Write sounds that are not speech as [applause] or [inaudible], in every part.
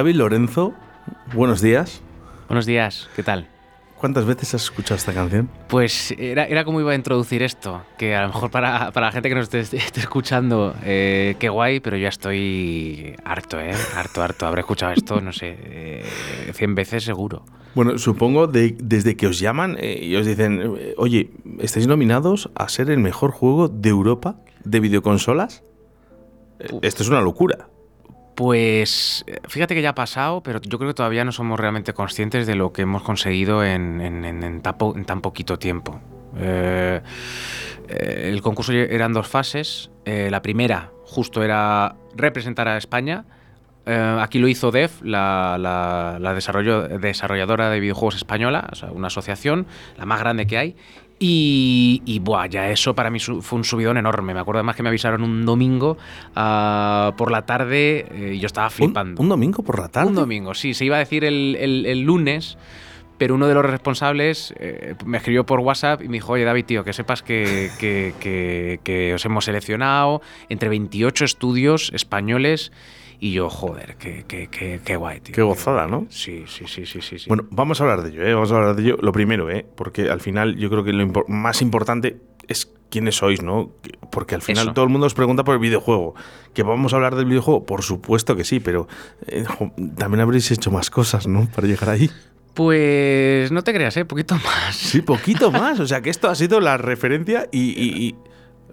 David Lorenzo, buenos días. Buenos días, ¿qué tal? ¿Cuántas veces has escuchado esta canción? Pues era, era como iba a introducir esto, que a lo mejor para, para la gente que nos esté, esté escuchando, eh, qué guay, pero ya estoy harto, ¿eh? Harto, harto. Habré escuchado esto, no sé, eh, 100 veces seguro. Bueno, supongo de, desde que os llaman eh, y os dicen, eh, oye, estáis nominados a ser el mejor juego de Europa de videoconsolas. Eh, Esto es una locura. Pues eh, fíjate que ya ha pasado, pero yo creo que todavía no somos realmente conscientes de lo que hemos conseguido en, tan, poquito tiempo. Eh, eh, el concurso eran dos fases. La primera justo era representar a España. Aquí lo hizo DEF, la, desarrolladora de videojuegos española, una asociación, la más grande que hay. Y, y, buah, ya eso para mí fue un subidón enorme. Me acuerdo además que me avisaron un domingo ah, por la tarde eh, y yo estaba Un, flipando. un domingo por la tarde. Un domingo, sí, se iba a decir el, el- el lunes, pero uno de los responsables eh, me escribió por WhatsApp y me dijo, oye David, tío, que sepas que, que- que- que os hemos seleccionado entre 28 estudios españoles y yo, joder, qué, qué, qué, qué guay, tío. Qué gozada, ¿no? Sí, sí, sí, sí, sí. sí. Bueno, vamos a hablar de ello, ¿eh? Vamos a hablar de ello. Lo primero, ¿eh? Porque al final yo creo que lo impor- más importante es quiénes sois, ¿no? Que- Porque al final Eso. todo el mundo os pregunta por el videojuego. ¿Que vamos a hablar del videojuego? Por supuesto que sí, pero eh, también habréis hecho más cosas, ¿no? Para llegar ahí. Pues no te creas, ¿eh? Poquito [laughs] más. Sí, poquito más. O sea que esto ha sido la referencia y, y- y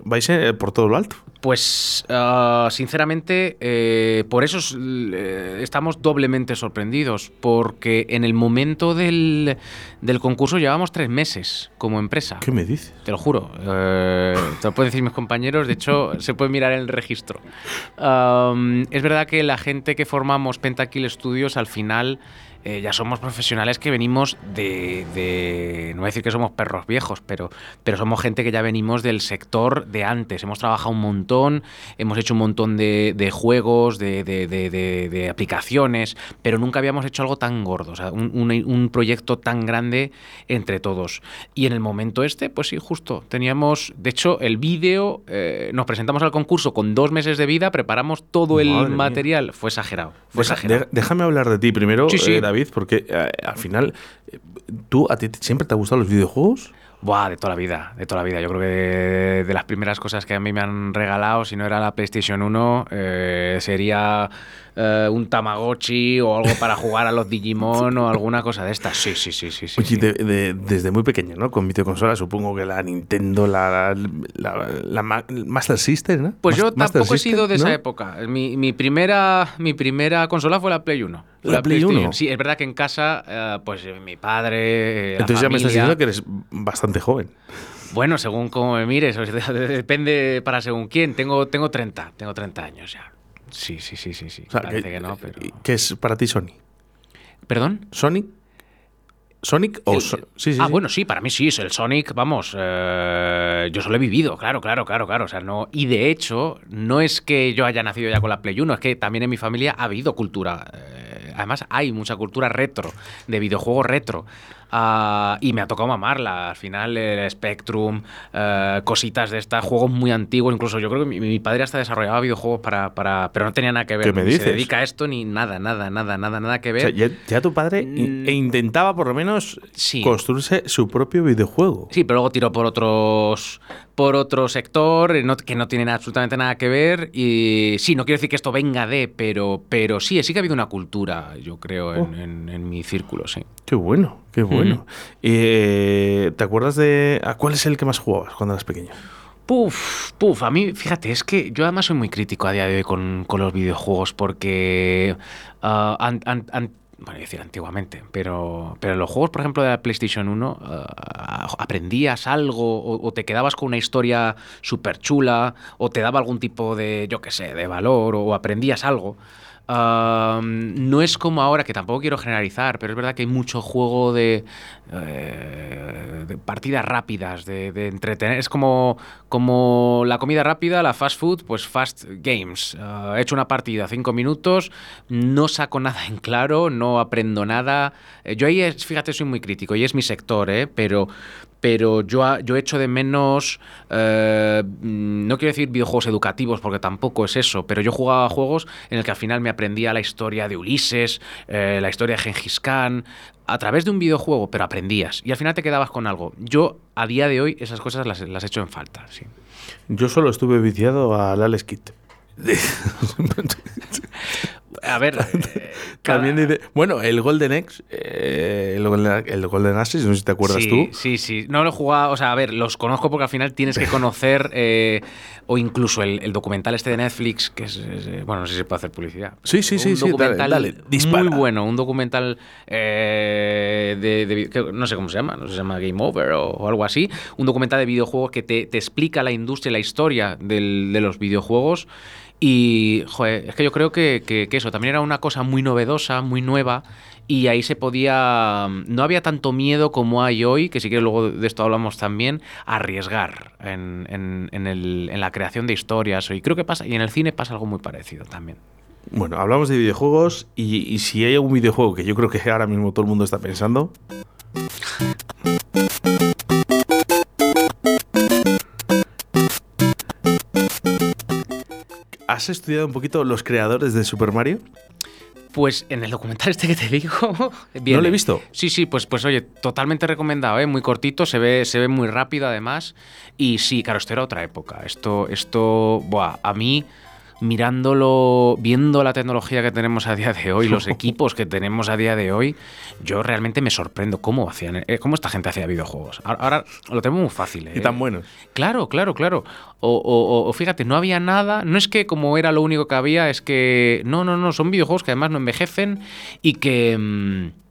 vais eh, por todo lo alto. Pues, ah, sinceramente, eh, por eso es- eh, estamos doblemente sorprendidos, porque en el momento del, del concurso llevamos tres meses como empresa. ¿Qué me dices? Te lo juro. Eh, te lo pueden decir mis compañeros. De hecho, [laughs] se puede mirar en el registro. Es verdad que la gente que formamos Pentakill Studios al final eh, ya somos profesionales que venimos de, de- No voy a decir que somos perros viejos, pero, pero somos gente que ya venimos del sector de antes. Hemos trabajado un montón, hemos hecho un montón de, de juegos, de, de- aplicaciones, pero nunca habíamos hecho algo tan gordo, o sea, un, un- un proyecto tan grande entre todos. Y en el momento este, pues sí, justo, teníamos, de hecho, el vídeo, eh, nos presentamos al concurso con dos meses de vida, preparamos todo el mía. material, fue exagerado, fue Deja- exagerado. déjame hablar de ti primero, Sí, sí. eh, David, porque eh, al final, ¿tú a ti siempre te han gustado los videojuegos? Buah, de toda la vida, de toda la vida. Yo creo que de, de las primeras cosas que a mí me han regalado, si no era la PlayStation 1, eh, sería eh, un Tamagotchi o algo para jugar a los Digimon o alguna cosa de estas. Sí, sí, sí, sí. sí, Oye, sí. de- de- desde muy pequeño, ¿no? Con videoconsolas, supongo que la Nintendo, la, la, la Ma- Master System, ¿no? Pues yo Master tampoco he sido de esa época. Mi, mi primera, mi primera consola fue la Play 1. Fue ¿La Play PlayStation. 1? Sí, es verdad que en casa, eh, pues eh, mi padre. la Entonces ya me estás diciendo que eres bastante joven. Bueno, según cómo me mires, [laughs] o sea, depende para según quién. Tengo, tengo 30, tengo 30 años ya. Sí, sí, sí, sí, sí. O sea, Parece que, no, pero... ¿Qué es para ti Sony? ¿Perdón? ¿Sonic? ¿Sonic o El- So- sí, sí, ah, sí. bueno, sí, para mí sí, es el Sonic, vamos, eh, yo solo he vivido, claro, claro, claro, claro, o sea, no, y de hecho, no es que yo haya nacido ya con la Play 1, es que también en mi familia ha habido cultura, eh, además hay mucha cultura retro, de videojuegos retro, ah, y me ha tocado mamarla, al final el Spectrum, eh, cositas de estas, juegos muy antiguos, incluso yo creo que mi, mi padre hasta desarrollaba videojuegos para, para, pero no tenía nada que ver, ¿Qué me ni dices? se dedica a esto ni nada, nada, nada, nada, nada que O ver. sea, ya, ya tu padre Mm. e intentaba por lo menos Sí. construirse su propio videojuego. Sí, pero luego tiró por otros por otro sector no- que no tienen absolutamente nada que ver. Y sí, no quiero decir que esto venga de, pero, pero sí, sí que ha habido una cultura, yo creo, en, Oh. en- en mi círculo, sí. Qué bueno, qué bueno. Eh, ¿Te acuerdas de a cuál es el que más jugabas cuando eras pequeño? Puf, puf, a mí, fíjate, es que yo además soy muy crítico a día de hoy con, con los videojuegos porque, ah, an- an- an- bueno, decir antiguamente, pero, pero en los juegos, por ejemplo, de la PlayStation 1, ah, aprendías algo o, o te quedabas con una historia súper chula o te daba algún tipo de, yo qué sé, de valor o aprendías algo. No es como ahora, que tampoco quiero generalizar, pero es verdad que hay mucho juego de, eh, de partidas rápidas, de, de entretener. Es como, como la comida rápida, la fast food, pues fast games. Ah, he hecho una partida, cinco minutos, no saco nada en claro, no aprendo nada. Eh, yo ahí, es, fíjate, soy muy crítico y es mi sector, ¿eh? pero, pero yo, yo echo de menos, eh, no quiero decir videojuegos educativos porque tampoco es eso, pero yo jugaba a juegos en el que al final me, aprendía la historia de Ulises, eh, la historia de Gengis Khan, a través de un videojuego, pero aprendías. Y al final te quedabas con algo. Yo, a día de hoy, esas cosas las, las echo en falta. Sí. Yo solo estuve viciado al Alex Kidd. [laughs] A ver. [laughs] eh, También cada- dice, bueno, el Golden X, eh, el, Golden, el Golden no sé si te acuerdas sí, tú. Sí, sí. No lo he jugado, o sea, a ver, los conozco porque al final tienes que [laughs] conocer, eh, o incluso el, el documental este de Netflix, que es, es, eh, bueno, no sé si se puede hacer publicidad. Sí, sí, sí, Un sí, documental dale, dispara. muy bueno, un documental eh, de, de- que no sé cómo se llama, no sé se llama Game Over o, o algo así, un documental de videojuegos que te, te explica la industria y la historia del- de los videojuegos. Y, joder, es que yo creo que, que- eso también era una cosa muy novedosa, muy nueva, y ahí se podía. No había tanto miedo como hay hoy, que si quieres luego de esto hablamos también, arriesgar en, en- en la creación de historias. Y creo que pasa, y en el cine pasa algo muy parecido también. Bueno, hablamos de videojuegos y, y si hay algún videojuego que yo creo que ahora mismo todo el mundo está pensando. ¿Has estudiado un poquito los creadores de Super Mario? Pues en el documental este que te digo. [laughs] ¿No viene. lo he visto? Sí, sí, pues, pues oye, totalmente recomendado, ¿eh? muy cortito, se ve, se ve muy rápido además. Y sí, claro, esto era otra época. Esto, esto, buah, a mí, mirándolo, viendo la tecnología que tenemos a día de hoy, los [laughs] equipos que tenemos a día de hoy, yo realmente me sorprendo cómo hacían, eh, cómo esta gente hacía videojuegos. Ahora, ahora lo tenemos muy fácil. Y ¿eh? tan buenos. Claro, claro, claro. O, o- o- o fíjate, no había nada. No es que como era lo único que había, es que. No, no, no. Son videojuegos que además no envejecen y que. mm,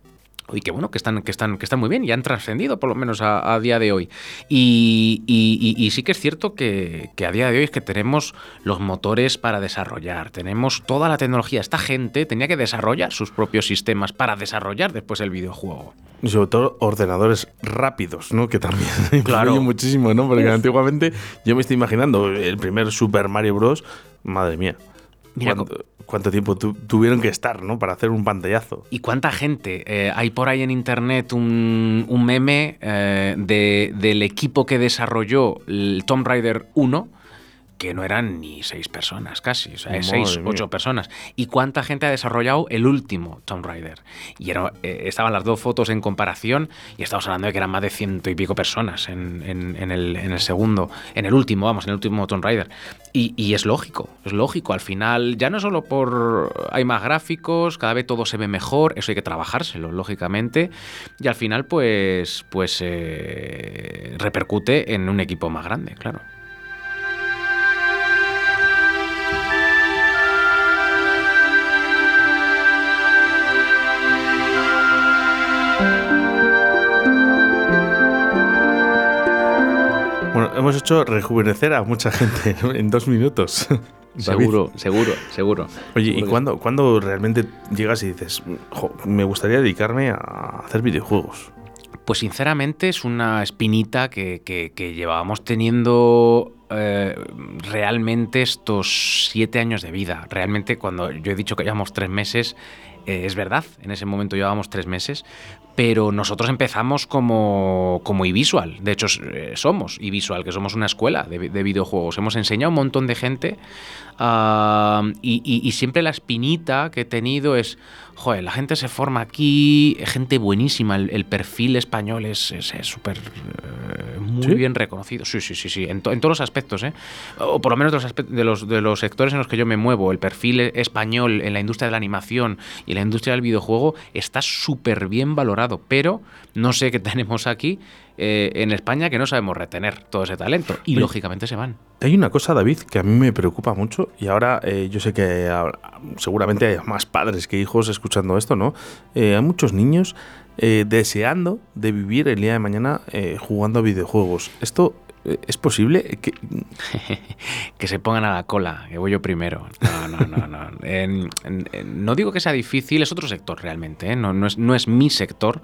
y que bueno, que están, que están, que están muy bien y han trascendido por lo menos a, a día de hoy. Y, y- y- y sí que es cierto que, que a día de hoy es que tenemos los motores para desarrollar, tenemos toda la tecnología. Esta gente tenía que desarrollar sus propios sistemas para desarrollar después el videojuego. Y sobre todo ordenadores rápidos, ¿no? Que también [laughs] Claro. influye muchísimo, ¿no? Porque antiguamente yo me estoy imaginando el primer Super Mario Bros. Madre mía. Mira, ¿Cuánto, cuánto tiempo tu- tuvieron que estar, ¿no? Para hacer un pantallazo. ¿Y cuánta gente? Eh, hay por ahí en internet un, un meme eh, de- del equipo que desarrolló el Tomb Raider 1, que no eran ni seis personas casi, o sea, Madre seis, mía. ocho personas. ¿Y cuánta gente ha desarrollado el último Tomb Raider? Y era- eh, estaban las dos fotos en comparación y estamos hablando de que eran más de ciento y pico personas en, en- en el, en el segundo, en el último, vamos, en el último Tomb Raider. Y, y es lógico, es lógico. Al final, ya no solo por. Hay más gráficos, cada vez todo se ve mejor, eso hay que trabajárselo, lógicamente. Y al final, pues. Pues. eh, repercute en un equipo más grande, claro. Hemos hecho rejuvenecer a mucha gente [laughs] en dos minutos. [laughs] Seguro, seguro, seguro. Oye, ¿y Seguro cuándo, cuándo realmente llegas y dices, "Jo, me gustaría dedicarme a hacer videojuegos? Pues sinceramente es una espinita que, que- que llevábamos teniendo eh, realmente estos siete años de vida. Realmente cuando yo he dicho que llevamos tres meses, eh, es verdad, en ese momento llevábamos tres meses, pero nosotros empezamos como, como iVisual. De hecho, eh, somos iVisual, que somos una escuela de, de videojuegos. Hemos enseñado a un montón de gente y, y- y siempre la espinita que he tenido es, joder, la gente se forma aquí, gente buenísima, el, el perfil español es es- es súper eh, muy ¿Sí? bien reconocido. Sí, sí, sí, sí, en, to- en todos los aspectos, ¿eh? O por lo menos de los, de, los, de los sectores en los que yo me muevo, el perfil e- español en la industria de la animación y en la industria del videojuego está súper bien valorado, pero no sé qué [laughs] tenemos aquí eh, en España que no sabemos retener todo ese talento y Oye. lógicamente se van. Hay una cosa, David, que a mí me preocupa mucho y ahora eh, yo sé que ahora- seguramente hay más padres que hijos escuchando esto, ¿no? Eh, hay muchos niños deseando de vivir el día de mañana jugando a videojuegos. ¿Esto es posible? ¿Que- [laughs] que se pongan a la cola, que voy yo primero. No, no, no, no. En- en- en- no digo que sea difícil, es otro sector realmente, ¿eh? no, no es, no es mi sector.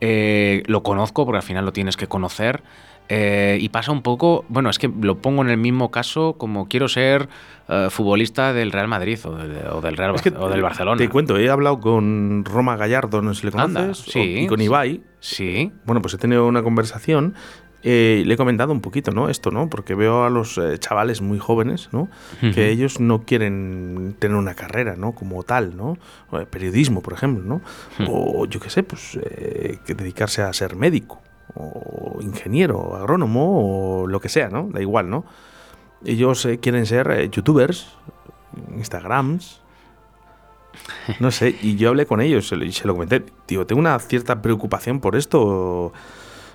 Eh, lo conozco porque al final lo tienes que conocer. eh, y pasa un poco, bueno, es que lo pongo en el mismo caso como quiero ser eh, futbolista del Real Madrid o, de- o del Real es que o del Barcelona. Te cuento, he hablado con Roma Gallardo, no sé si le Anda, conoces, sí, o- y con sí. Ibai. Sí, Bueno, pues he tenido una conversación eh, le he comentado un poquito, ¿no? Esto, ¿no? Porque veo a los eh, chavales muy jóvenes, ¿no? Que ellos no quieren tener una carrera, ¿no? Como tal, ¿no? periodismo, por ejemplo, ¿no? O yo qué sé, pues eh, que dedicarse a ser médico, o ingeniero, agrónomo, o lo que sea, ¿no? Da igual, ¿no? Ellos quieren ser youtubers, instagrams, no sé, y yo hablé con ellos y se lo comenté. Tío, tengo una cierta preocupación por esto.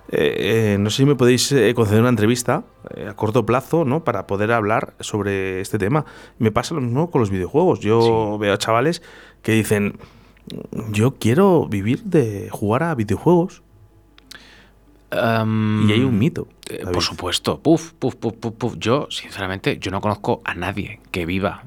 Eh, eh, no sé si me podéis eh, conceder una entrevista a corto plazo, ¿no? Para poder hablar sobre este tema. Me pasa lo mismo con los videojuegos. Yo veo a chavales que dicen, yo quiero vivir de jugar a videojuegos. y hay un mito. Por supuesto. Puf, puf, puf, puf, Yo, sinceramente, yo no conozco a nadie que viva.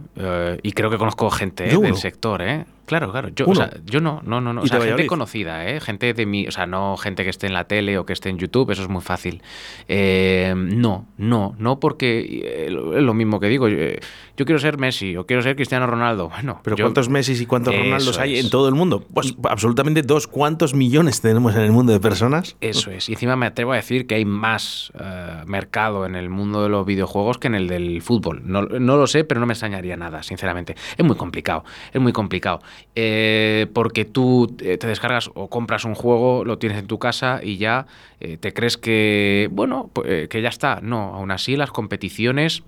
y creo que conozco gente del sector, ¿eh? Claro, claro. Yo, o sea, yo no, no, no. no. O sea, gente conocida, ¿eh? Gente de mi. O sea, no gente que esté en la tele o que esté en YouTube, eso es muy fácil. Eh, no, no, no, porque eh, es lo mismo que digo. Eh, yo, quiero ser Messi o quiero ser Cristiano Ronaldo. Bueno, pero ¿cuántos Messi y cuántos Ronaldos hay en todo el mundo? Pues absolutamente dos. ¿Cuántos millones tenemos en el mundo de personas? Eso es. Y encima me atrevo a decir que hay más mercado en el mundo de los videojuegos que en el del fútbol. No, no lo sé, pero no me extrañaría nada, sinceramente. Es muy complicado. Es muy complicado. Eh, porque tú eh, te descargas o compras un juego, lo tienes en tu casa y ya eh, te crees que, bueno, que ya está. No, aún así las competiciones...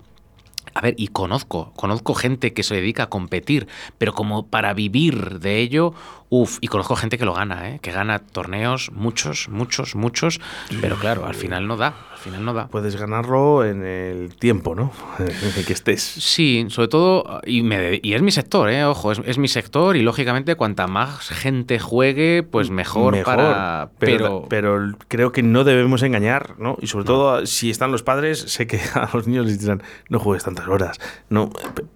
A ver, y conozco, conozco gente que se dedica a competir, pero como para vivir de ello, Uf, y conozco gente que lo gana, ¿eh? que gana torneos, muchos, muchos, muchos, pero claro, al final no da, al final no da. Puedes ganarlo en el tiempo, ¿no? [laughs] en el que estés. Sí, sobre todo, y, me, y es mi sector, ¿eh? ojo, es, mi sector y lógicamente cuanta más gente juegue, pues mejor, para... Pero, pero, creo que no debemos engañar, ¿no? Y sobre todo, si están los padres, sé que [laughs] a los niños les dirán, no juegues tantas horas. No,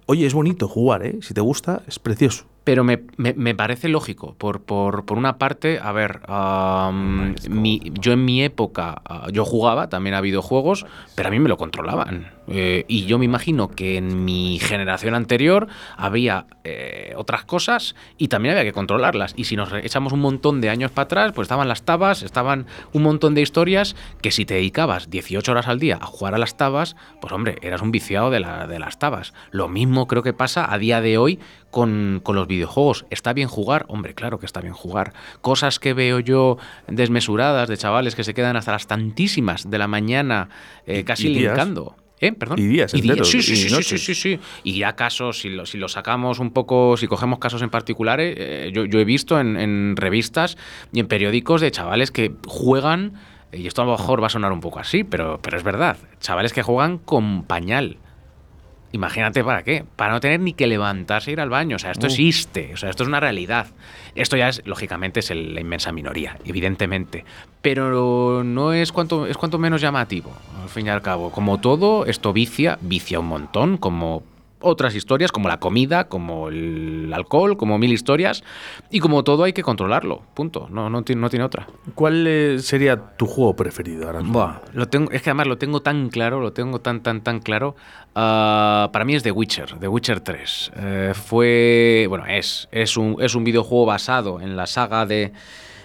oye, es bonito jugar, ¿eh? Si te gusta, es precioso. Pero me, me, parece lógico. Por, por, por, una parte, a ver, yo en mi época, ah, yo jugaba también a videojuegos, pero a mí me lo controlaban. Eh, y yo me imagino que en mi generación anterior había eh, otras cosas y también había que controlarlas. Y si nos echamos un montón de años para atrás, pues estaban las tabas, estaban un montón de historias que si te dedicabas 18 horas al día a jugar a las tabas, pues hombre, eras un viciado de, la, de las tabas. Lo mismo creo que pasa a día de hoy con, con, los videojuegos. ¿Está bien jugar? Hombre, claro que está bien jugar. Cosas que veo yo desmesuradas de chavales que se quedan hasta las tantísimas de la mañana eh, casi linkando. ¿Eh? ¿Perdón? Y días enteros. Sí, sí, sí, sí, sí, Y ya casos, si lo, si lo sacamos un poco, si cogemos casos en particulares, eh, yo, yo, he visto en, en, revistas y en periódicos de chavales que juegan, y esto a lo mejor va a sonar un poco así, pero, pero es verdad, chavales que juegan con pañal. Imagínate para qué, para no tener ni que levantarse e ir al baño. O sea, esto existe, o sea, esto es una realidad. Esto ya es, lógicamente, es la inmensa minoría, evidentemente. Pero no es cuanto, es cuanto menos llamativo, al fin y al cabo. Como todo, esto vicia, vicia un montón, como otras historias, como la comida, como el alcohol, como mil historias, y como todo hay que controlarlo, punto, no, no, no tiene otra. ¿Cuál eh, sería tu juego preferido ahora? lo tengo, es que además lo tengo tan claro, lo tengo tan, tan, tan claro. Ah, para mí es The Witcher, The Witcher 3. Eh, fue, bueno, es, es, un, es un videojuego basado en la saga de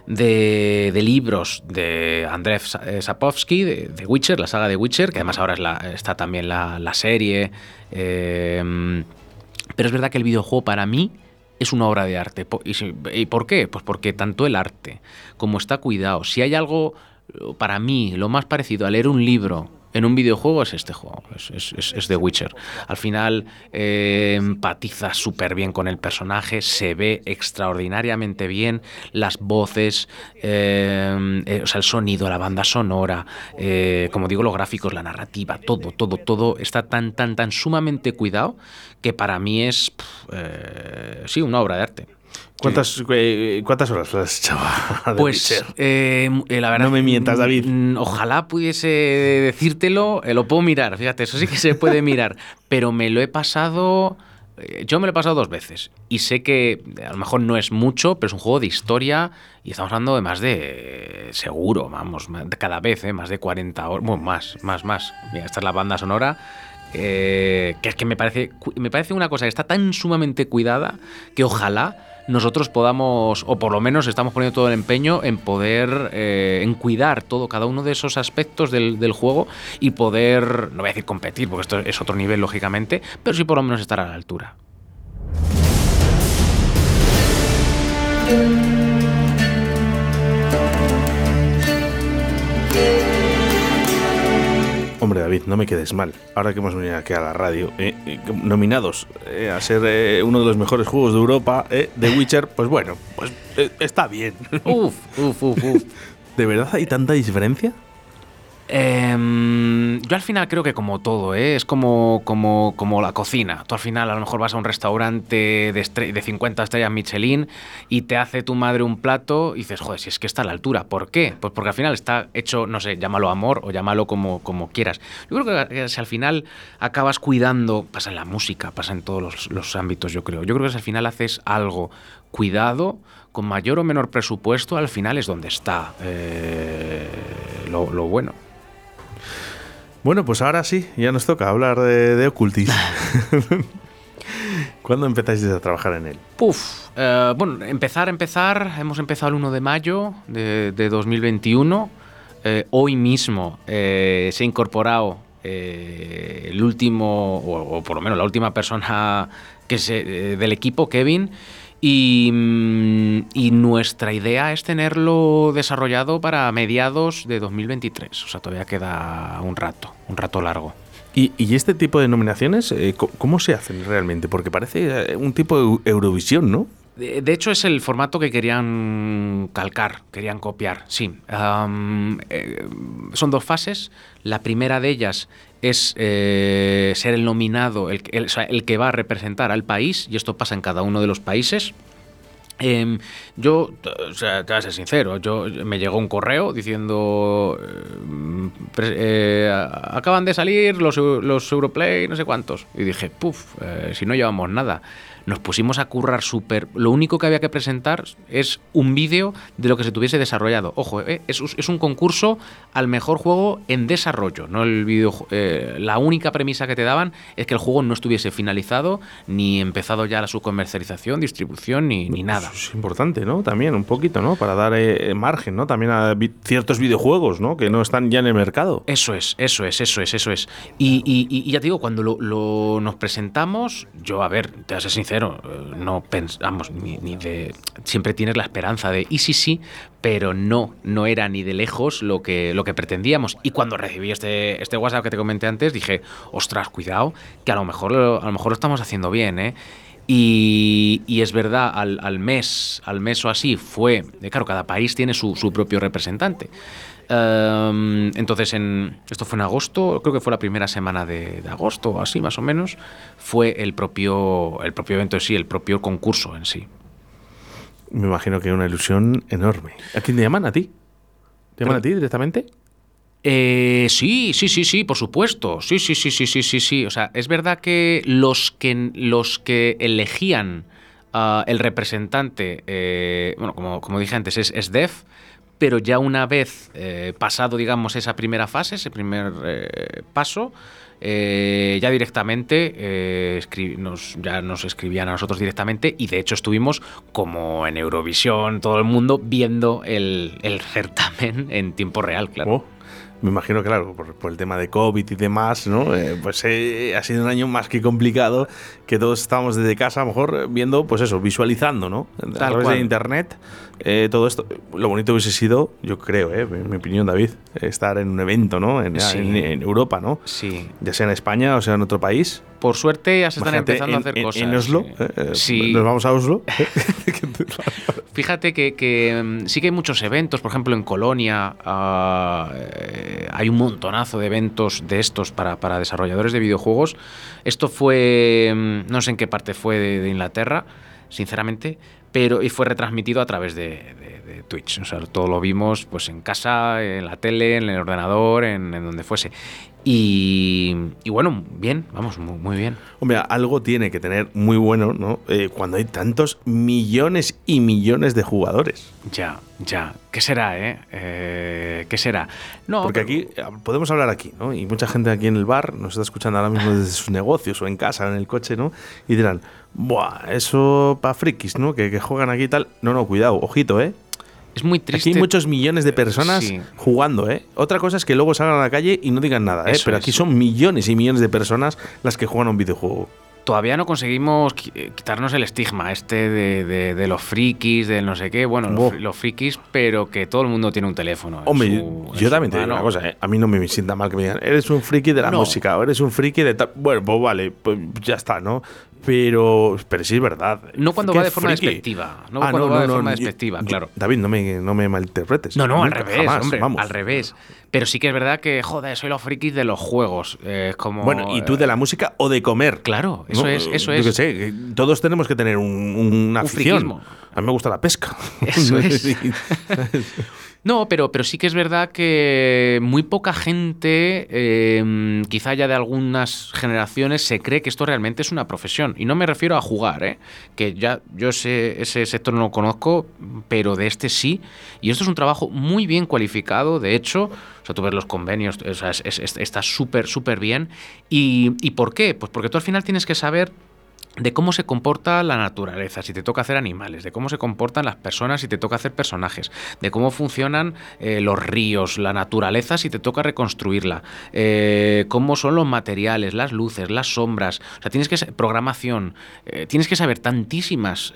de, libros de Andrzej Sapowski, de, Witcher, la saga de Witcher, que además ahora es la, está también la, serie. Em, pero es verdad que el videojuego para mí es una obra de arte. ¿Y por qué? Pues porque tanto el arte como está cuidado. Si hay algo, para mí, lo más parecido a leer un libro en un videojuego es este juego, es, es, The Witcher. Al final eh, empatiza súper bien con el personaje, se ve extraordinariamente bien, las voces, eh, eh, o sea, el sonido, la banda sonora, como digo, los gráficos, la narrativa, todo, todo, todo está tan, tan, tan sumamente cuidado que para mí es, sí, una obra de arte. ¿Cuántas, eh, ¿Cuántas horas has echado [laughs] Pues eh, eh, la verdad. No me mientas, David. Ojalá pudiese decírtelo. lo puedo mirar, fíjate, eso sí que se puede mirar. [laughs] pero me lo he pasado. Yo me lo he pasado dos veces. Y sé que a lo mejor no es mucho, pero es un juego de historia. Y estamos hablando de más de. Seguro, vamos, cada vez, más de 40 horas. Bueno, más, más, más. Mira, esta es la banda sonora. que es que me parece, me parece una cosa que está tan sumamente cuidada que ojalá nosotros podamos, o por lo menos estamos poniendo todo el empeño en poder, eh, en cuidar todo, cada uno de esos aspectos del, del, juego y poder, no voy a decir competir, porque esto es otro nivel, lógicamente, pero sí por lo menos estar a la altura. Hombre, David, no me quedes mal. Ahora que hemos venido aquí a la radio, eh, eh, nominados eh, a ser uno de los mejores juegos de Europa, eh, The Witcher, pues bueno, pues está bien. Uf, uf, uf, uf. [laughs] ¿De verdad hay tanta diferencia? Em, yo al final creo que como todo, ¿eh? es como, como, como la cocina. Tú al final a lo mejor vas a un restaurante de, de 50 estrellas Michelin y te hace tu madre un plato y dices, joder, si es que está a la altura. ¿Por qué? Pues porque al final está hecho, no sé, llámalo amor o llámalo como, como quieras. Yo creo que si al final acabas cuidando, pasa en la música, pasa en todos los, los ámbitos, yo creo. Yo creo que si al final haces algo cuidado, con mayor o menor presupuesto, al final es donde está eh, lo, lo bueno. Bueno, pues ahora sí, ya nos toca hablar de, de Occultis. [laughs] [laughs] ¿Cuándo empezáis a trabajar en él? Puf, eh, bueno, empezar, empezar, hemos empezado el 1 de mayo de, de 2021. Eh, hoy mismo eh, se ha incorporado el último, o, o por lo menos la última persona que se, del equipo, Kevin. Y, mm, y nuestra idea es tenerlo desarrollado para mediados de 2023. O sea, todavía queda un rato, un rato largo. ¿Y, y este tipo de nominaciones, eh, cómo se hacen realmente? Porque parece eh, un tipo de Eu- Eurovisión, ¿no? De, de hecho, es el formato que querían calcar, querían copiar, sí. Eh, son dos fases. La primera de ellas es eh, ser el nominado, el, que- el- que va a representar al país, y esto pasa en cada uno de los países. Em, yo, o sea, te voy a ser sincero, yo me llegó un correo diciendo eh, a- acaban de salir los, los Europlay, no sé cuántos. Y dije, puf, eh, si no llevamos nada. Nos pusimos a currar súper. Lo único que había que presentar es un vídeo de lo que se tuviese desarrollado. Ojo, eh, es, es un concurso al mejor juego en desarrollo, no el vídeo. eh, la única premisa que te daban es que el juego no estuviese finalizado ni empezado ya su comercialización, distribución ni, ni nada. Eso es importante, ¿no? También un poquito, ¿no? Para dar eh, margen, ¿no? También a vi- ciertos videojuegos, ¿no? Que no están ya en el mercado. Eso es, eso es, eso es, eso es. Y, y- y- y ya te digo, cuando lo, lo- nos presentamos, yo, a ver, te voy a ser sincero, eh, no pensamos ni, ni de. Siempre tienes la esperanza de, y sí, sí, pero no, no era ni de lejos lo que, lo que pretendíamos. Y cuando recibí este, este WhatsApp que te comenté antes, dije, ostras, cuidado, que a lo mejor, a lo, mejor lo estamos haciendo bien, ¿eh? Y, y es verdad, al, al mes, al mes o así, fue. eh, Claro, cada país tiene su, su propio representante. Em, entonces, en, esto fue en agosto, creo que fue la primera semana de, de agosto o así, más o menos, fue el propio, el propio evento en sí, el propio concurso en sí. Me imagino que una ilusión enorme. ¿A quién te llaman? ¿A ti? ¿Te llaman a ti directamente? Eh, sí, sí, sí, sí, por supuesto. Sí, sí, sí, sí, sí, sí, sí. O sea, es verdad que los que, los que elegían ah, el representante, eh, bueno, como, como dije antes, es, es Def, pero ya una vez eh, pasado, digamos, esa primera fase, ese primer eh, paso, eh, ya directamente eh, nos, ya nos escribían a nosotros directamente y de hecho estuvimos como en Eurovisión, todo el mundo viendo el, el certamen en tiempo real, claro. Oh, me imagino, claro, por, por el tema de COVID y demás, ¿no? Eh, pues eh, ha sido un año más que complicado, que todos estábamos desde casa, a lo mejor eh, viendo, pues eso, visualizando, ¿no? A Tal través cual. de internet, eh, todo esto. Lo bonito hubiese sido, yo creo, eh, en mi opinión, David, estar en un evento, ¿no? En, Sí. en- en Europa, ¿no? Sí. Ya sea en España o sea en otro país. Por suerte ya se están Imagínate, empezando a hacer en- cosas. En Oslo, eh, eh, Sí. nos vamos a Oslo. [laughs] [laughs] Fíjate que, que, mm, sí que hay muchos eventos, por ejemplo en Colonia ah, eh, hay un montonazo de eventos de estos para, para desarrolladores de videojuegos. Esto fue, mm, no sé en qué parte fue de, de Inglaterra, sinceramente, pero y fue retransmitido a través de, de- de Twitch. O sea, todo lo vimos pues en casa, en la tele, en el ordenador, en, en donde fuese. Y, y bueno, bien, vamos, muy, muy bien. Hombre, algo tiene que tener muy bueno, ¿no? Eh, cuando hay tantos millones y millones de jugadores. Ya, ya. ¿Qué será, eh? eh qué será? No, Porque aquí, eh, podemos hablar aquí, ¿no? Y mucha gente aquí en el bar nos está escuchando ahora mismo desde sus negocios o en casa, en el coche, ¿no? Y dirán, Buah, eso para frikis, ¿no? Que, que juegan aquí y tal. No, no, cuidado, ojito, ¿eh? Es muy triste. Aquí hay muchos millones de personas jugando, ¿eh? Otra cosa es que luego salgan a la calle y no digan nada, ¿eh? Pero aquí son millones y millones de personas las que juegan a un videojuego todavía no conseguimos eh, quitarnos el estigma este de, los frikis, de no sé qué. Bueno, los, frikis, pero que todo el mundo tiene un teléfono. Hombre, yo también te digo una cosa, ¿eh? a mí no me sienta mal que me digan, eres un friki de la música, o eres un friki de tal. Bueno, pues vale, pues ya está, ¿no? Pero, pero sí es verdad. No cuando va de forma despectiva. No ah, cuando va de forma despectiva, claro. David, no me, no me malinterpretes. No, no, al revés, hombre, al revés. Pero sí que es verdad que, joder, soy los frikis de los juegos. es como, bueno, ¿y tú de la música o de comer? Claro, eso es. Eso es. Yo sé, todos tenemos que tener un, una afición. A mí me gusta la pesca. Eso [laughs] es. No, pero, pero sí que es verdad que muy poca gente, em, quizá ya de algunas generaciones, se cree que esto realmente es una profesión. Y no me refiero a jugar, ¿eh? que ya yo ese, ese sector no lo conozco, pero de este sí. Y esto es un trabajo muy bien cualificado, de hecho. O sea, tú ves los convenios, o sea, está súper, súper bien. ¿Y, ¿Y por qué? Pues porque tú al final tienes que saber de cómo se comporta la naturaleza si te toca hacer animales, de cómo se comportan las personas si te toca hacer personajes, de cómo funcionan eh, los ríos, la naturaleza si te toca reconstruirla, eh, cómo son los materiales, las luces, las sombras, o sea, tienes que programación, eh, tienes que saber tantísimas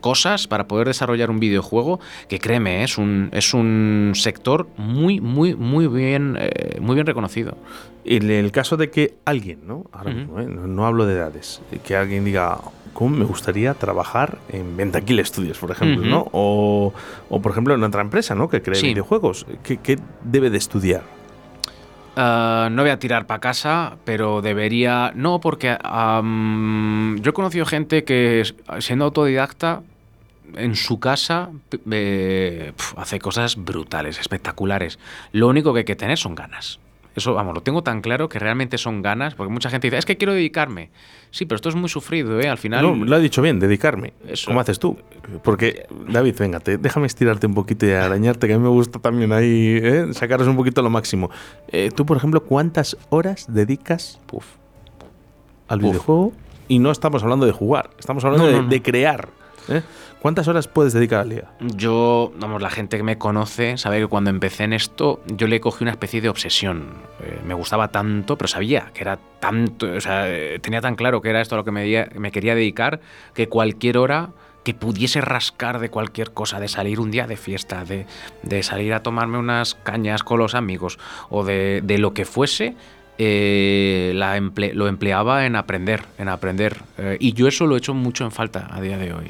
cosas para poder desarrollar un videojuego que créeme, es un, es un sector muy, muy, muy bien, muy bien reconocido. En el caso de que alguien, ¿no? Ahora mismo, ¿eh? no, hablo de edades, que alguien diga, ¿cómo me gustaría trabajar en Ventaquil Studios, por ejemplo, ¿no? O, por ejemplo, en otra empresa, ¿no? Que cree videojuegos. ¿Qué, debe de estudiar? Ah, no voy a tirar para casa, pero debería. No, porque yo he conocido gente que, siendo autodidacta, en su casa eh, hace cosas brutales, espectaculares. Lo único que hay que tener son ganas. Eso, vamos, lo tengo tan claro que realmente son ganas, porque mucha gente dice, es que quiero dedicarme. Sí, pero esto es muy sufrido, ¿eh? Al final... No, lo ha dicho bien, dedicarme. Eso. ¿Cómo haces tú? Porque, David, venga, déjame estirarte un poquito y arañarte, que a mí me gusta también ahí ¿eh? sacaros un poquito lo máximo. Eh, tú, por ejemplo, ¿cuántas horas dedicas al videojuego? Y no estamos hablando de jugar, estamos hablando de, de, crear. ¿eh? ¿Cuántas horas puedes dedicar al día? Yo, vamos, la gente que me conoce sabe que cuando empecé en esto, yo le cogí una especie de obsesión. Eh, me gustaba tanto, pero sabía que era tanto, o sea, eh, tenía tan claro que era esto a lo que me, me quería dedicar, que cualquier hora que pudiese rascar de cualquier cosa, de salir un día de fiesta, de, salir a tomarme unas cañas con los amigos o de lo que fuese, eh, la lo empleaba en aprender, en aprender. Eh, y yo eso lo he hecho mucho en falta a día de hoy.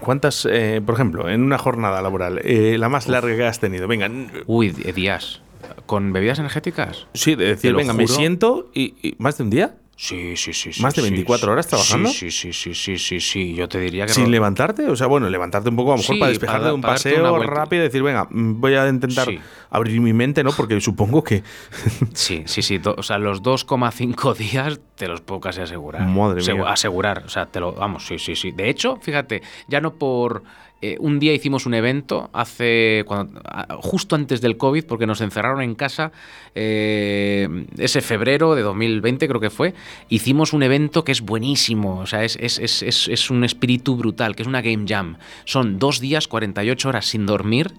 ¿Cuántas, eh, por ejemplo, en una jornada laboral, la más larga que has tenido? Venga. Uy, días. ¿Con bebidas energéticas? Sí, de decir, venga, me siento y, más de un día. Sí, sí, sí. ¿Más de 24 horas trabajando? Sí, sí, sí, sí, sí, sí, Yo te diría que. ¿Sin levantarte? O sea, bueno, levantarte un poco, a lo mejor para despejarte de un paseo rápido y decir, venga, voy a intentar abrir mi mente, ¿no? Porque supongo que. [laughs] sí, sí, sí. O sea, los 2,5 [laughs] días te los puedo casi asegurar. Madre mía. Asegurar. O sea, te lo. Vamos, sí, sí, sí. De hecho, fíjate, ya no por eh, un día hicimos un evento hace cuando, justo antes del COVID, porque nos encerraron en casa eh, ese febrero de 2020 creo que fue. Hicimos un evento que es buenísimo, o sea, es, es, es, es un espíritu brutal, que es una game jam. Son dos días, 48 horas sin dormir.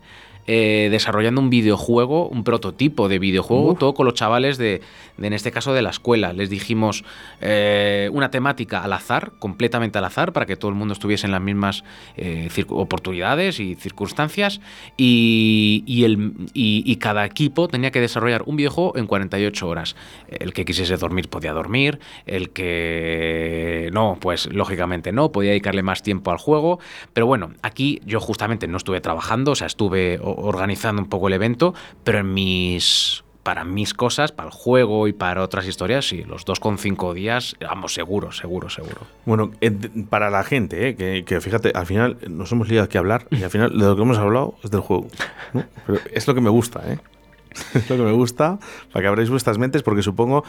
Eh, desarrollando un videojuego, un prototipo de videojuego, todo con los chavales de, en este caso, de la escuela. Les dijimos eh, una temática al azar, completamente al azar, para que todo el mundo estuviese en las mismas eh, oportunidades y circunstancias, y, el, y, cada equipo tenía que desarrollar un videojuego en 48 horas. El que quisiese dormir podía dormir, el que no, pues lógicamente no, podía dedicarle más tiempo al juego, pero bueno, aquí yo justamente no estuve trabajando, o sea, estuve organizando un poco el evento, pero en mis para mis cosas, para el juego y para otras historias, sí, los dos con cinco días, vamos, seguro, seguro, seguro. Bueno, para la gente, eh, que, fíjate, al final nos hemos liado aquí a hablar y al final de lo que hemos hablado es del juego. es lo que me gusta, ¿eh? [laughs] es lo que me gusta, para que abráis vuestras mentes, porque supongo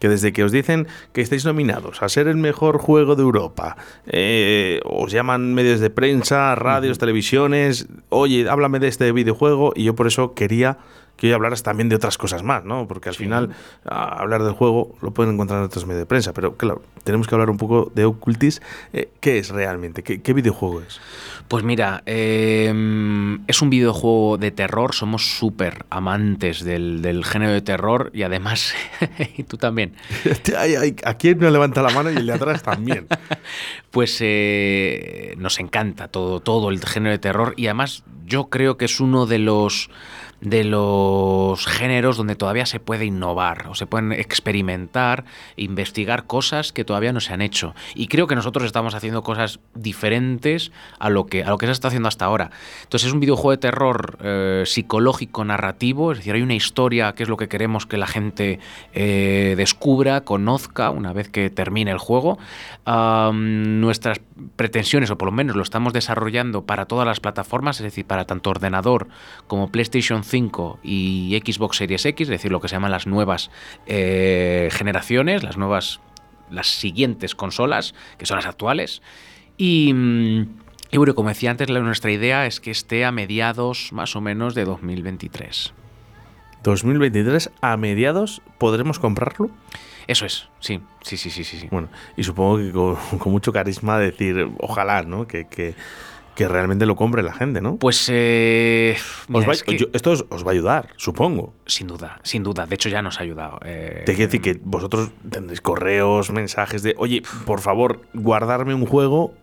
que desde que os dicen que estáis nominados a ser el mejor juego de Europa, eh, os llaman medios de prensa, radios, televisiones, oye, háblame de este videojuego, y yo por eso quería que hoy hablaras también de otras cosas más, ¿no? Porque al final hablar del juego lo pueden encontrar en otros medios de prensa, pero claro, tenemos que hablar un poco de Occultis. Eh, ¿Qué es realmente? ¿Qué, videojuego es? Pues mira, em, es un videojuego de terror, somos súper amantes del, género de terror y además, [laughs] y tú también. [laughs] ¿A quién no levanta la mano y el de atrás también? [laughs] pues eh, nos encanta todo, todo el género de terror y además yo creo que es uno de los de los géneros donde todavía se puede innovar o se pueden experimentar, investigar cosas que todavía no se han hecho. Y creo que nosotros estamos haciendo cosas diferentes a lo que, a lo que se está haciendo hasta ahora. Entonces es un videojuego de terror eh, psicológico, narrativo, es decir, hay una historia que es lo que queremos que la gente eh, descubra, conozca una vez que termine el juego. nuestras pretensiones, o por lo menos lo estamos desarrollando para todas las plataformas, es decir, para tanto ordenador como PlayStation 5 y Xbox Series X, es decir, lo que se llaman las nuevas eh, generaciones, las nuevas, las siguientes consolas, que son las actuales. Y, mm, y bueno, como decía antes, nuestra idea es que esté a mediados más o menos de 2023. 2023, a mediados, ¿podremos comprarlo? Eso es, sí, sí, sí, sí, sí. Bueno, y supongo que con, mucho carisma decir, ojalá, ¿no? que, que que realmente lo compre la gente, ¿no? Pues eh, esto os, va a ayudar, supongo. Sin duda, sin duda. De hecho, ya nos ha ayudado. Eh, Te quiero decir que vosotros tendréis correos, mensajes de, oye, por favor, guardarme un juego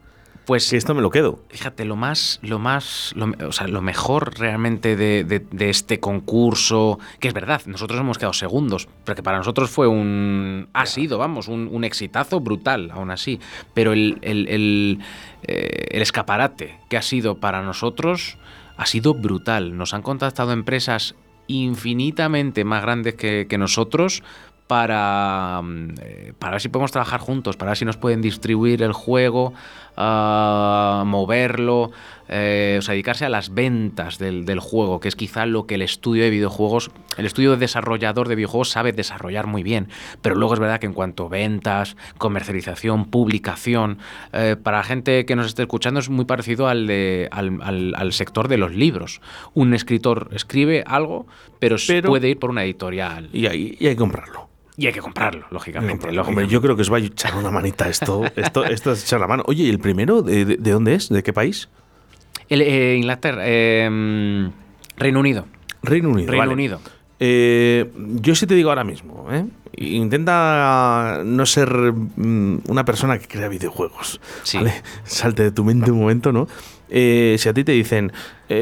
pues esto me lo quedo. Fíjate, lo más, lo más, o sea, lo mejor realmente de, este concurso, que es verdad, nosotros hemos quedado segundos, pero que para nosotros fue un, ha sido, vamos, un, exitazo brutal, aún así. Pero el, el, eh, escaparate que ha sido para nosotros ha sido brutal. Nos han contactado empresas infinitamente más grandes que, que nosotros para, mm, eh, para ver si podemos trabajar juntos, para ver si nos pueden distribuir el juego, uh, moverlo, eh, o sea, dedicarse a las ventas del, del, juego, que es quizá lo que el estudio de videojuegos, el estudio de desarrollador de videojuegos sabe desarrollar muy bien. Pero luego es verdad que en cuanto a ventas, comercialización, publicación, eh, para la gente que nos esté escuchando es muy parecido al, de, al, al, al sector de los libros. Un escritor escribe algo, pero, puede ir por una editorial. Y hay, y hay que comprarlo. Y hay que comprarlo, lógicamente. Hombre, yo creo que os va a echar una manita esto. Esto, esto es echar la mano. Oye, ¿y el primero de, dónde es? ¿De qué país? El, eh, Inglaterra. Em, Reino Unido. Reino Unido. Reino Unido. Eh, yo sí te digo ahora mismo, ¿eh? intenta no ser mm, una persona que crea videojuegos. Salte de tu mente un momento, ¿no? si a ti te dicen,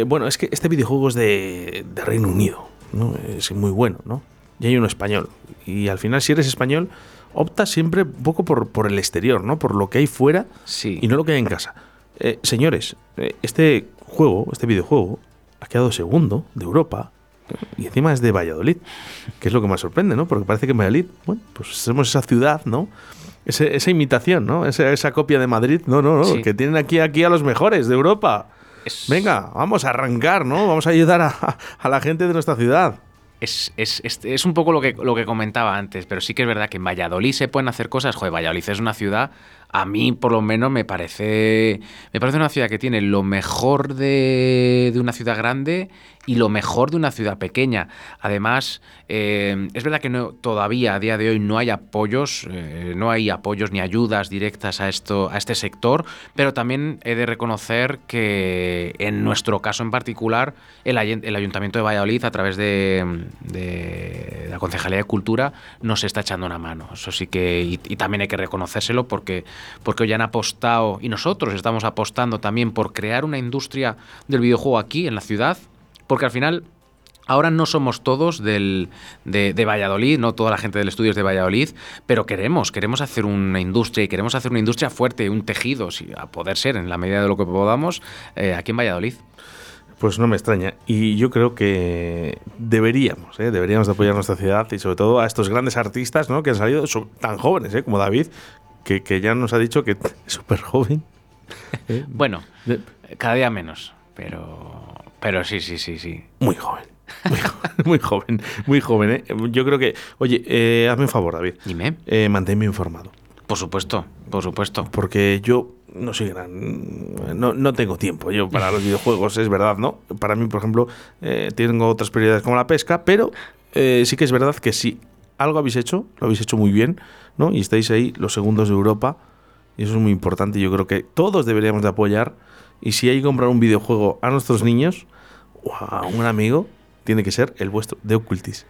bueno, es que este videojuego es de, de Reino Unido, ¿no? Es muy bueno, ¿no? Y hay uno español. Y al final, si eres español, optas siempre un poco por, por el exterior, ¿no? Por lo que hay fuera y no lo que hay en casa. Eh, señores, eh, este juego, este videojuego, ha quedado segundo de Europa y encima es de Valladolid, que es lo que más sorprende, ¿no? Porque parece que en Valladolid, bueno, pues somos esa ciudad, ¿no? esa imitación, ¿no? Esa, esa, copia de Madrid, no, no, no, que tienen aquí, aquí a los mejores de Europa. Venga, vamos a arrancar, ¿no? Vamos a ayudar a, a la gente de nuestra ciudad es, es, es, un poco lo que, lo que comentaba antes, pero sí que es verdad que en Valladolid se pueden hacer cosas. Joder, Valladolid es una ciudad a mí por lo menos me parece, me parece una ciudad que tiene lo mejor de, una ciudad grande y lo mejor de una ciudad pequeña. Además, eh, es verdad que no, todavía a día de hoy no hay apoyos, eh, no hay apoyos ni ayudas directas a, esto, a este sector, pero también he de reconocer que en nuestro caso en particular, el, Ayuntamiento de Valladolid, a través de, la Concejalía de Cultura, nos está echando una mano. Eso sí que, y también hay que reconocérselo porque porque hoy han apostado, y nosotros estamos apostando también por crear una industria del videojuego aquí, en la ciudad, porque al final Ahora no somos todos del, de, Valladolid, no toda la gente del estudio es de Valladolid, pero queremos, queremos hacer una industria y queremos hacer una industria fuerte, un tejido, si, a poder ser en la medida de lo que podamos, eh, aquí en Valladolid. Pues no me extraña. Y yo creo que deberíamos, ¿eh? deberíamos de apoyar nuestra ciudad y sobre todo a estos grandes artistas ¿no? que han salido tan jóvenes ¿eh? como David, que, ya nos ha dicho que es súper joven. ¿Eh? bueno, cada día menos, pero, pero sí, sí, sí, sí. Muy joven. [laughs] muy joven, muy joven. ¿eh? Yo creo que, oye, eh, hazme un favor, David. Dime. Eh, manténme informado. Por supuesto, por supuesto. Porque yo no soy gran. No, no tengo tiempo yo para los [laughs] videojuegos, es verdad, ¿no? Para mí, por ejemplo, eh, tengo otras prioridades como la pesca, pero eh, sí que es verdad que si algo habéis hecho, lo habéis hecho muy bien, ¿no? Y estáis ahí los segundos de Europa, y eso es muy importante. Yo creo que todos deberíamos de apoyar. Y si hay que comprar un videojuego a nuestros niños o a un amigo, tiene que ser el vuestro, de Occultis.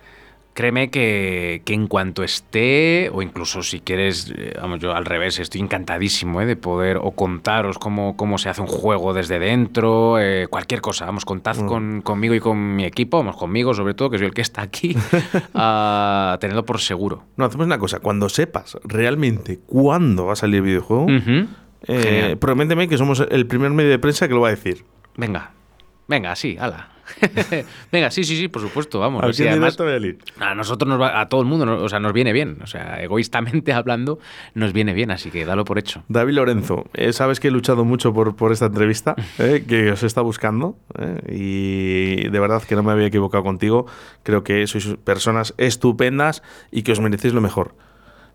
Créeme que, que en cuanto esté, o incluso si quieres, eh, vamos, yo al revés, estoy encantadísimo eh, de poder o contaros cómo, cómo se hace un juego desde dentro, eh, cualquier cosa. Vamos, contad Mm. con, conmigo y con mi equipo, vamos, conmigo sobre todo, que soy el que está aquí, [laughs] a tenerlo por seguro. No, hacemos una cosa. Cuando sepas realmente cuándo va a salir el videojuego, eh, Genial. prométeme que somos el primer medio de prensa que lo va a decir. Venga, venga, sí, ala. [laughs] venga, sí, sí, sí, por supuesto, vamos. Además, a a nosotros, nos va- a todo el mundo, o sea, nos viene bien. O sea, egoístamente [laughs] hablando, nos viene bien, así que dalo por hecho. David Lorenzo, eh, sabes que he luchado mucho por, por esta entrevista, [laughs] eh, que os está buscando, eh, y de verdad que no me había equivocado contigo. Creo que sois personas estupendas y que os merecéis lo mejor.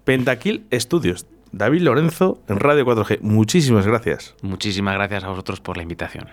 Pentakill Studios, David Lorenzo en Radio 4G. Muchísimas gracias. Muchísimas gracias a vosotros por la invitación.